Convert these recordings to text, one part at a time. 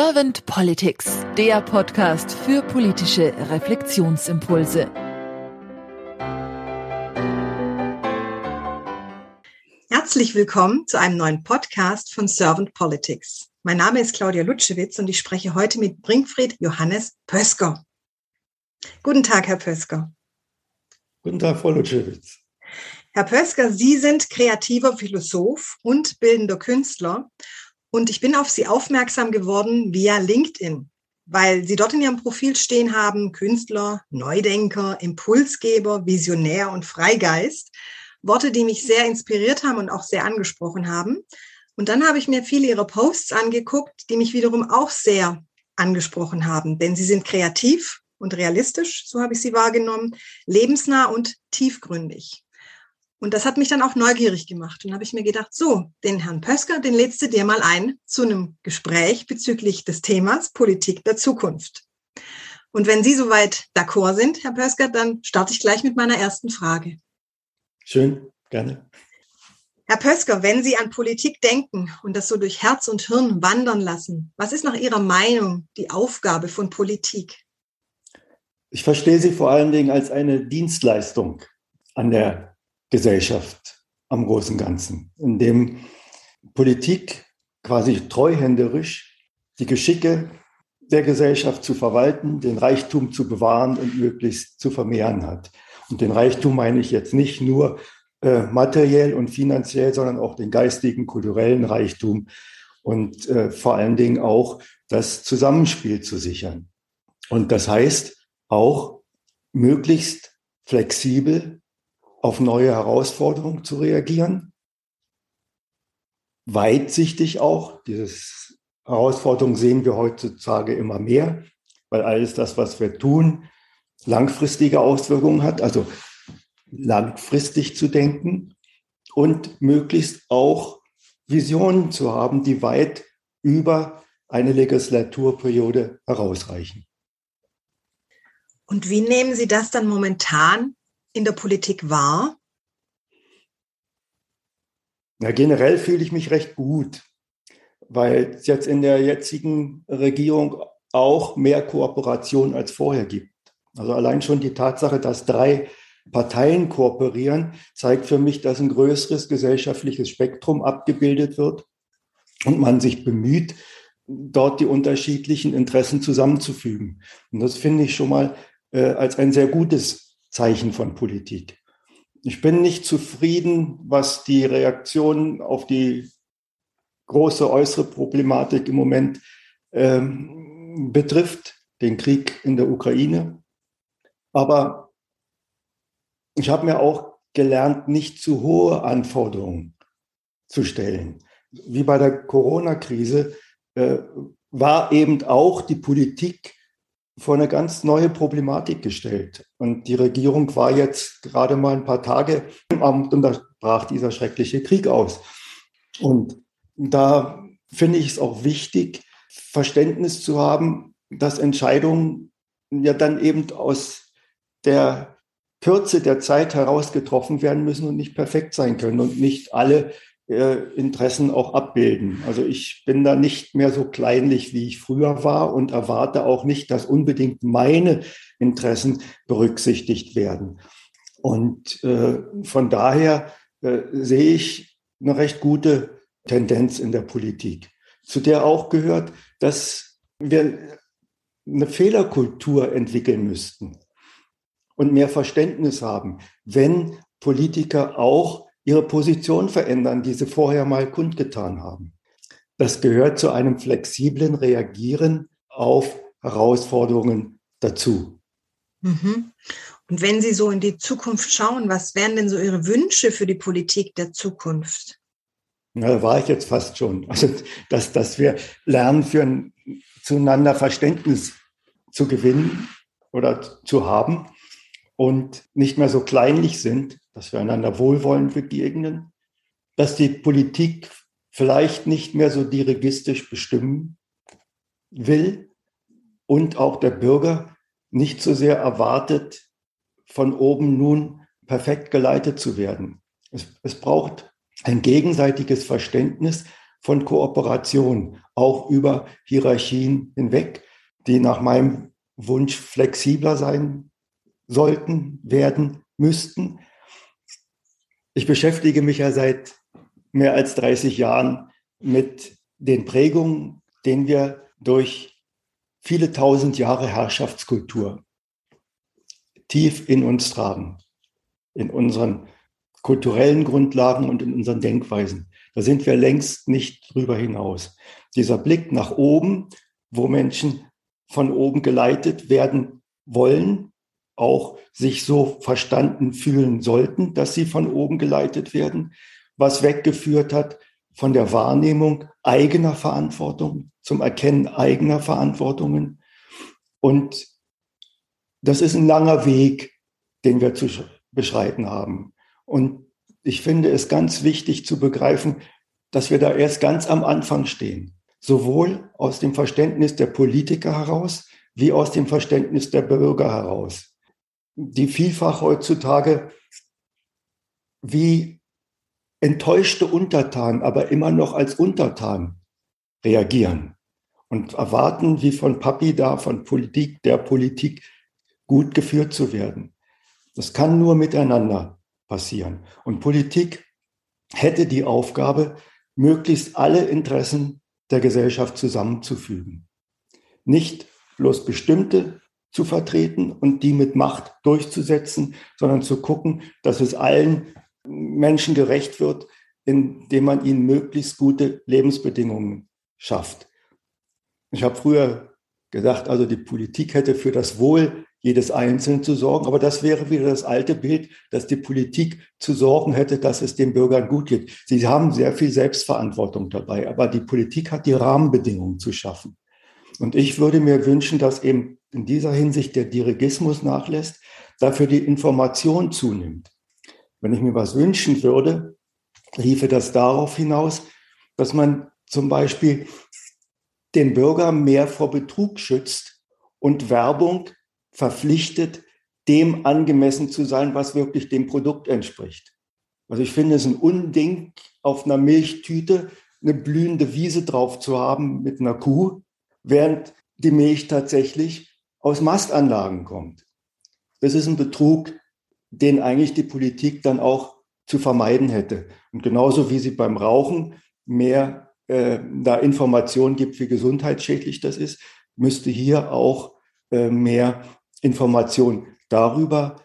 Servant Politics, der Podcast für politische Reflexionsimpulse. Herzlich willkommen zu einem neuen Podcast von Servant Politics. Mein Name ist Claudia Lutschewitz und ich spreche heute mit Brinkfried Johannes Pösker. Guten Tag, Herr Pösker. Guten Tag, Frau Lutschewitz. Herr Pösker, Sie sind kreativer Philosoph und bildender Künstler. Und ich bin auf Sie aufmerksam geworden via LinkedIn, weil Sie dort in Ihrem Profil stehen haben, Künstler, Neudenker, Impulsgeber, Visionär und Freigeist. Worte, die mich sehr inspiriert haben und auch sehr angesprochen haben. Und dann habe ich mir viele Ihrer Posts angeguckt, die mich wiederum auch sehr angesprochen haben, denn sie sind kreativ und realistisch, so habe ich sie wahrgenommen, lebensnah und tiefgründig. Und das hat mich dann auch neugierig gemacht. Und habe ich mir gedacht, so, den Herrn Pösker, den lädst du dir mal ein zu einem Gespräch bezüglich des Themas Politik der Zukunft. Und wenn Sie soweit d'accord sind, Herr Pösker, dann starte ich gleich mit meiner ersten Frage. Schön, gerne. Herr Pösker, wenn Sie an Politik denken und das so durch Herz und Hirn wandern lassen, was ist nach Ihrer Meinung die Aufgabe von Politik? Ich verstehe sie vor allen Dingen als eine Dienstleistung an der Gesellschaft am großen Ganzen, in dem Politik quasi treuhänderisch die Geschicke der Gesellschaft zu verwalten, den Reichtum zu bewahren und möglichst zu vermehren hat. Und den Reichtum meine ich jetzt nicht nur äh, materiell und finanziell, sondern auch den geistigen, kulturellen Reichtum und äh, vor allen Dingen auch das Zusammenspiel zu sichern. Und das heißt auch möglichst flexibel auf neue Herausforderungen zu reagieren. Weitsichtig auch. Diese Herausforderungen sehen wir heutzutage immer mehr, weil alles das, was wir tun, langfristige Auswirkungen hat. Also langfristig zu denken und möglichst auch Visionen zu haben, die weit über eine Legislaturperiode herausreichen. Und wie nehmen Sie das dann momentan in der Politik wahr? Ja, generell fühle ich mich recht gut, weil es jetzt in der jetzigen Regierung auch mehr Kooperation als vorher gibt. Also allein schon die Tatsache, dass drei Parteien kooperieren, zeigt für mich, dass ein größeres gesellschaftliches Spektrum abgebildet wird und man sich bemüht, dort die unterschiedlichen Interessen zusammenzufügen. Und das finde ich schon mal äh, als ein sehr gutes Zeichen von Politik. Ich bin nicht zufrieden, was die Reaktion auf die große äußere Problematik im Moment ähm, betrifft, den Krieg in der Ukraine. Aber ich habe mir auch gelernt, nicht zu hohe Anforderungen zu stellen. Wie bei der Corona-Krise äh, war eben auch die Politik vor eine ganz neue Problematik gestellt. Und die Regierung war jetzt gerade mal ein paar Tage im Amt und da brach dieser schreckliche Krieg aus. Und da finde ich es auch wichtig, Verständnis zu haben, dass Entscheidungen ja dann eben aus der Kürze der Zeit heraus getroffen werden müssen und nicht perfekt sein können und nicht alle Interessen auch abbilden. Also ich bin da nicht mehr so kleinlich, wie ich früher war und erwarte auch nicht, dass unbedingt meine Interessen berücksichtigt werden. Und äh, von daher äh, sehe ich eine recht gute Tendenz in der Politik, zu der auch gehört, dass wir eine Fehlerkultur entwickeln müssten und mehr Verständnis haben, wenn Politiker auch ihre Position verändern, die sie vorher mal kundgetan haben. Das gehört zu einem flexiblen Reagieren auf Herausforderungen dazu. Mhm. Und wenn Sie so in die Zukunft schauen, was wären denn so Ihre Wünsche für die Politik der Zukunft? Na, da war ich jetzt fast schon. Also, dass, dass wir lernen, für ein zueinander Verständnis zu gewinnen oder zu haben und nicht mehr so kleinlich sind, dass wir einander wohlwollend begegnen, dass die Politik vielleicht nicht mehr so dirigistisch bestimmen will und auch der Bürger nicht so sehr erwartet, von oben nun perfekt geleitet zu werden. Es, es braucht ein gegenseitiges Verständnis von Kooperation, auch über Hierarchien hinweg, die nach meinem Wunsch flexibler sein sollten, werden, müssten. Ich beschäftige mich ja seit mehr als 30 Jahren mit den Prägungen, denen wir durch viele tausend Jahre Herrschaftskultur tief in uns tragen, in unseren kulturellen Grundlagen und in unseren Denkweisen. Da sind wir längst nicht drüber hinaus. Dieser Blick nach oben, wo Menschen von oben geleitet werden wollen, auch sich so verstanden fühlen sollten, dass sie von oben geleitet werden, was weggeführt hat von der Wahrnehmung eigener Verantwortung zum Erkennen eigener Verantwortungen. Und das ist ein langer Weg, den wir zu beschreiten haben. Und ich finde es ganz wichtig zu begreifen, dass wir da erst ganz am Anfang stehen. Sowohl aus dem Verständnis der Politiker heraus, wie aus dem Verständnis der Bürger heraus. Die vielfach heutzutage wie enttäuschte Untertanen, aber immer noch als Untertan reagieren und erwarten, wie von Papi da, von Politik, der Politik gut geführt zu werden. Das kann nur miteinander passieren. Und Politik hätte die Aufgabe, möglichst alle Interessen der Gesellschaft zusammenzufügen. Nicht bloß bestimmte zu vertreten und die mit Macht durchzusetzen, sondern zu gucken, dass es allen Menschen gerecht wird, indem man ihnen möglichst gute Lebensbedingungen schafft. Ich habe früher gedacht, also die Politik hätte für das Wohl jedes Einzelnen zu sorgen. Aber das wäre wieder das alte Bild, dass die Politik zu sorgen hätte, dass es den Bürgern gut geht. Sie haben sehr viel Selbstverantwortung dabei, aber die Politik hat die Rahmenbedingungen zu schaffen. Und ich würde mir wünschen, dass eben in dieser Hinsicht der Dirigismus nachlässt, dafür die Information zunimmt. Wenn ich mir was wünschen würde, riefe das darauf hinaus, dass man zum Beispiel den Bürger mehr vor Betrug schützt und Werbung verpflichtet, dem angemessen zu sein, was wirklich dem Produkt entspricht. Also ich finde es ein Unding, auf einer Milchtüte eine blühende Wiese drauf zu haben mit einer Kuh, während die Milch tatsächlich aus Mastanlagen kommt. Das ist ein Betrug, den eigentlich die Politik dann auch zu vermeiden hätte. Und genauso wie sie beim Rauchen mehr äh, da Informationen gibt, wie gesundheitsschädlich das ist, müsste hier auch äh, mehr Information darüber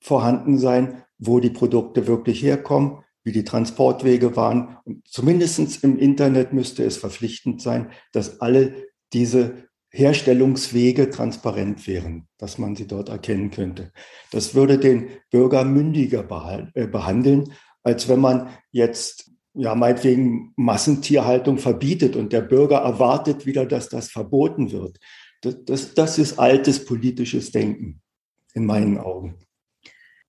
vorhanden sein, wo die Produkte wirklich herkommen, wie die Transportwege waren. Und zumindest im Internet müsste es verpflichtend sein, dass alle diese Herstellungswege transparent wären, dass man sie dort erkennen könnte. Das würde den Bürger mündiger äh, behandeln, als wenn man jetzt ja meinetwegen Massentierhaltung verbietet und der Bürger erwartet wieder, dass das verboten wird. Das, das, das ist altes politisches Denken in meinen Augen.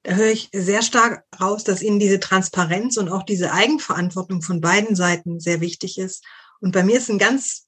Da höre ich sehr stark raus, dass Ihnen diese Transparenz und auch diese Eigenverantwortung von beiden Seiten sehr wichtig ist. Und bei mir ist ein ganz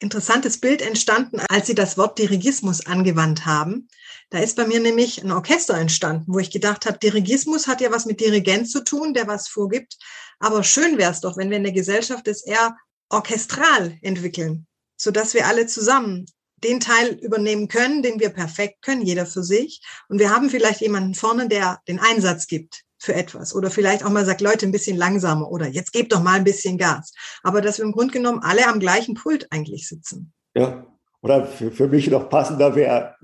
interessantes Bild entstanden, als Sie das Wort Dirigismus angewandt haben. Da ist bei mir nämlich ein Orchester entstanden, wo ich gedacht habe, Dirigismus hat ja was mit Dirigent zu tun, der was vorgibt. Aber schön wäre es doch, wenn wir in der Gesellschaft es eher orchestral entwickeln, sodass wir alle zusammen den Teil übernehmen können, den wir perfekt können, jeder für sich. Und wir haben vielleicht jemanden vorne, der den Einsatz gibt für etwas oder vielleicht auch mal sagt, Leute, ein bisschen langsamer oder jetzt gebt doch mal ein bisschen Gas. Aber dass wir im Grunde genommen alle am gleichen Pult eigentlich sitzen. Ja, oder für, für mich noch passender wäre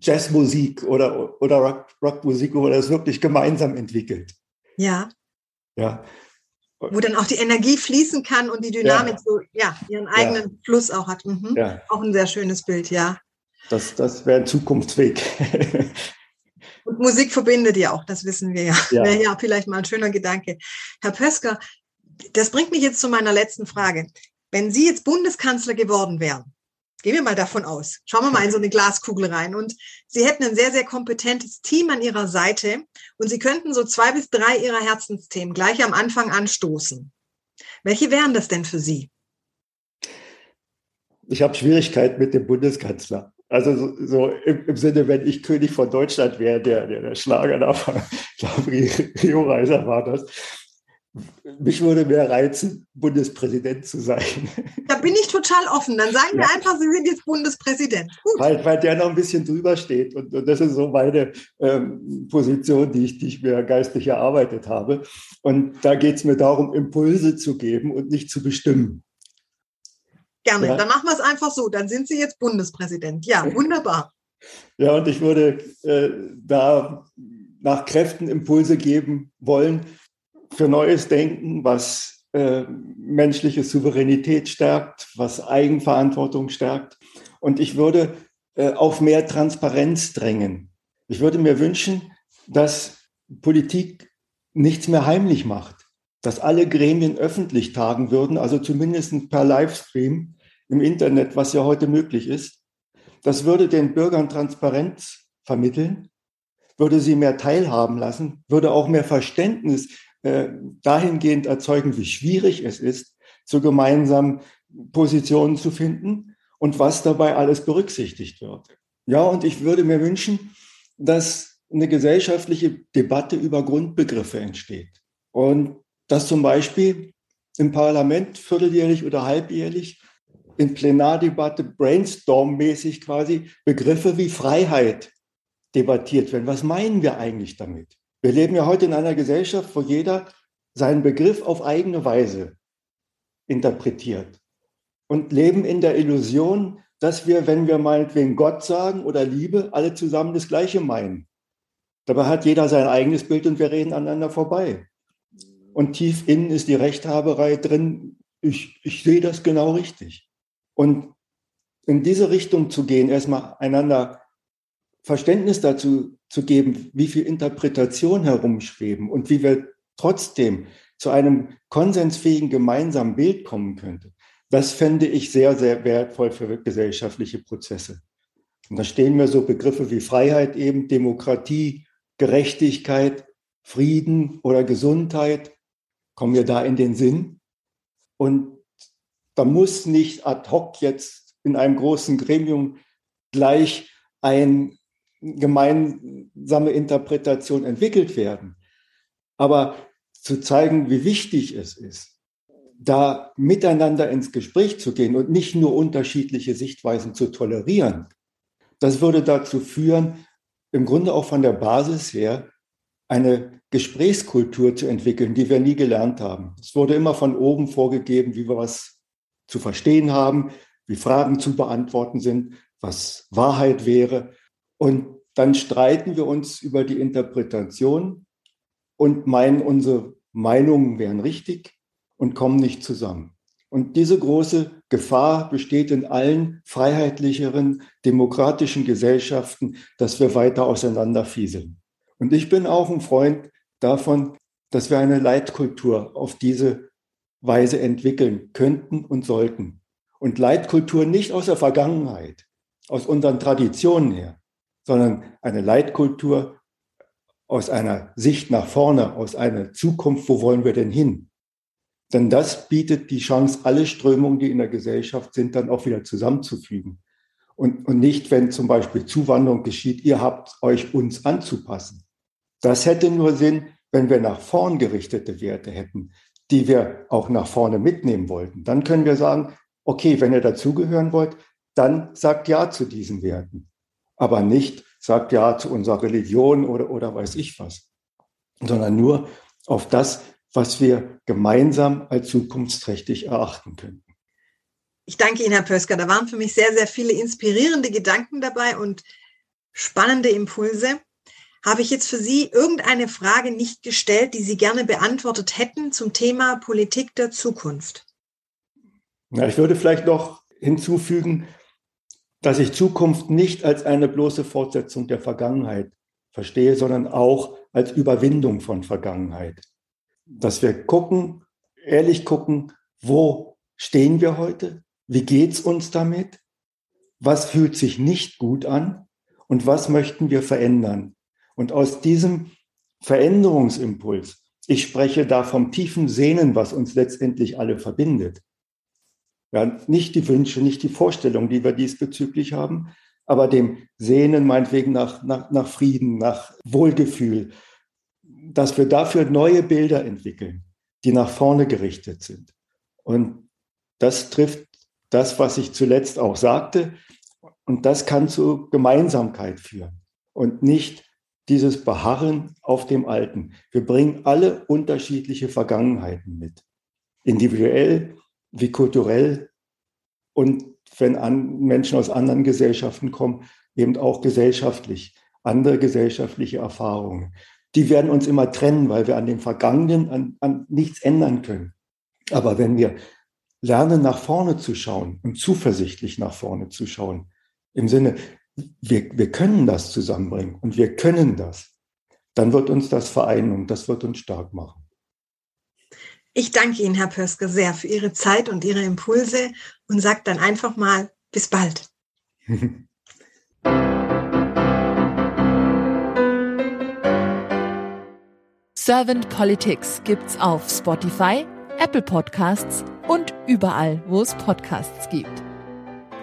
Jazzmusik oder, oder Rock, Rockmusik, wo man das wirklich gemeinsam entwickelt. Ja. Ja, wo dann auch die Energie fließen kann und die Dynamik ja. so, ja, ihren eigenen ja. Fluss auch hat. Mhm. Ja. Auch ein sehr schönes Bild, ja. Das, das wäre ein Zukunftsweg. und Musik verbindet ja auch, das wissen wir ja. ja. Wäre ja vielleicht mal ein schöner Gedanke. Herr Pösker, das bringt mich jetzt zu meiner letzten Frage. Wenn Sie jetzt Bundeskanzler geworden wären, Gehen wir mal davon aus. Schauen wir mal in so eine Glaskugel rein. Und Sie hätten ein sehr, sehr kompetentes Team an Ihrer Seite und Sie könnten so zwei bis drei Ihrer Herzensthemen gleich am Anfang anstoßen. Welche wären das denn für Sie? Ich habe Schwierigkeiten mit dem Bundeskanzler. Also so, so im, im, Sinne, wenn ich König von Deutschland wäre, der, der, der Schlager da von Rio Reiser war das. mich würde mehr reizen, Bundespräsident zu sein. Da bin ich total offen. Dann sagen ja. wir einfach, Sie sind jetzt Bundespräsident. Weil, weil der noch ein bisschen drüber steht. Und, und das ist so meine ähm, Position, die ich, die ich mir geistig erarbeitet habe. Und da geht es mir darum, Impulse zu geben und nicht zu bestimmen. Gerne, ja. dann machen wir es einfach so. Dann sind Sie jetzt Bundespräsident. Ja, wunderbar. Ja, und ich würde äh, da nach Kräften Impulse geben wollen für neues Denken, was äh, menschliche Souveränität stärkt, was Eigenverantwortung stärkt. Und ich würde äh, auf mehr Transparenz drängen. Ich würde mir wünschen, dass Politik nichts mehr heimlich macht, dass alle Gremien öffentlich tagen würden, also zumindest per Livestream im Internet, was ja heute möglich ist. Das würde den Bürgern Transparenz vermitteln, würde sie mehr teilhaben lassen, würde auch mehr Verständnis äh, dahingehend erzeugen, wie schwierig es ist, zu gemeinsamen Positionen zu finden und was dabei alles berücksichtigt wird. Ja, und ich würde mir wünschen, dass eine gesellschaftliche Debatte über Grundbegriffe entsteht. Und dass zum Beispiel im Parlament vierteljährlich oder halbjährlich in Plenardebatte brainstorm-mäßig quasi Begriffe wie Freiheit debattiert werden. Was meinen wir eigentlich damit? Wir leben ja heute in einer Gesellschaft, wo jeder seinen Begriff auf eigene Weise interpretiert und leben in der Illusion, dass wir, wenn wir meinetwegen Gott sagen oder Liebe, alle zusammen das Gleiche meinen. Dabei hat jeder sein eigenes Bild und wir reden aneinander vorbei. Und tief innen ist die Rechthaberei drin. Ich, ich sehe das genau richtig. Und in diese Richtung zu gehen, erstmal einander Verständnis dazu zu geben, wie viel Interpretation herumschweben und wie wir trotzdem zu einem konsensfähigen gemeinsamen Bild kommen könnte, das fände ich sehr, sehr wertvoll für gesellschaftliche Prozesse. Und da stehen mir so Begriffe wie Freiheit eben, Demokratie, Gerechtigkeit, Frieden oder Gesundheit, kommen mir da in den Sinn. Und da muss nicht ad hoc jetzt in einem großen Gremium gleich ein gemeinsame Interpretation entwickelt werden. Aber zu zeigen, wie wichtig es ist, da miteinander ins Gespräch zu gehen und nicht nur unterschiedliche Sichtweisen zu tolerieren, das würde dazu führen, im Grunde auch von der Basis her, eine Gesprächskultur zu entwickeln, die wir nie gelernt haben. Es wurde immer von oben vorgegeben, wie wir was zu verstehen haben, wie Fragen zu beantworten sind, was Wahrheit wäre. Und dann streiten wir uns über die Interpretation und meinen, unsere Meinungen wären richtig und kommen nicht zusammen. Und diese große Gefahr besteht in allen freiheitlicheren, demokratischen Gesellschaften, dass wir weiter auseinanderfieseln. Und ich bin auch ein Freund davon, dass wir eine Leitkultur auf diese Weise entwickeln könnten und sollten. Und Leitkultur nicht aus der Vergangenheit, aus unseren Traditionen her, sondern eine Leitkultur aus einer Sicht nach vorne, aus einer Zukunft, wo wollen wir denn hin? Denn das bietet die Chance, alle Strömungen, die in der Gesellschaft sind, dann auch wieder zusammenzufügen. Und, und nicht, wenn zum Beispiel Zuwanderung geschieht, ihr habt euch uns anzupassen. Das hätte nur Sinn, wenn wir nach vorn gerichtete Werte hätten, die wir auch nach vorne mitnehmen wollten. Dann können wir sagen, okay, wenn ihr dazugehören wollt, dann sagt ja zu diesen Werten aber nicht sagt ja zu unserer Religion oder, oder weiß ich was, sondern nur auf das, was wir gemeinsam als zukunftsträchtig erachten können. Ich danke Ihnen, Herr Pösker. Da waren für mich sehr, sehr viele inspirierende Gedanken dabei und spannende Impulse. Habe ich jetzt für Sie irgendeine Frage nicht gestellt, die Sie gerne beantwortet hätten zum Thema Politik der Zukunft? Na, ich würde vielleicht noch hinzufügen, dass ich Zukunft nicht als eine bloße Fortsetzung der Vergangenheit verstehe, sondern auch als Überwindung von Vergangenheit. Dass wir gucken, ehrlich gucken, wo stehen wir heute? Wie geht's uns damit? Was fühlt sich nicht gut an? Und was möchten wir verändern? Und aus diesem Veränderungsimpuls, ich spreche da vom tiefen Sehnen, was uns letztendlich alle verbindet, ja, nicht die Wünsche, nicht die Vorstellungen, die wir diesbezüglich haben, aber dem Sehnen meinetwegen nach, nach, nach Frieden, nach Wohlgefühl, dass wir dafür neue Bilder entwickeln. die nach vorne gerichtet sind. Und das trifft das, was ich zuletzt auch sagte. Und das kann zu Gemeinsamkeit führen und nicht dieses Beharren auf dem Alten. Wir bringen alle unterschiedliche Vergangenheiten mit. Individuell wie kulturell und wenn an Menschen aus anderen Gesellschaften kommen, eben auch gesellschaftlich, andere gesellschaftliche Erfahrungen. Die werden uns immer trennen, weil wir an dem Vergangenen an, an nichts ändern können. Aber wenn wir lernen, nach vorne zu schauen und zuversichtlich nach vorne zu schauen, im Sinne, wir, wir können das zusammenbringen und wir können das, dann wird uns das vereinen und das wird uns stark machen. Ich danke Ihnen, Herr Pörske, sehr für Ihre Zeit und Ihre Impulse und sage dann einfach mal bis bald. Servant Politics gibt's auf Spotify, Apple Podcasts und überall, wo es Podcasts gibt.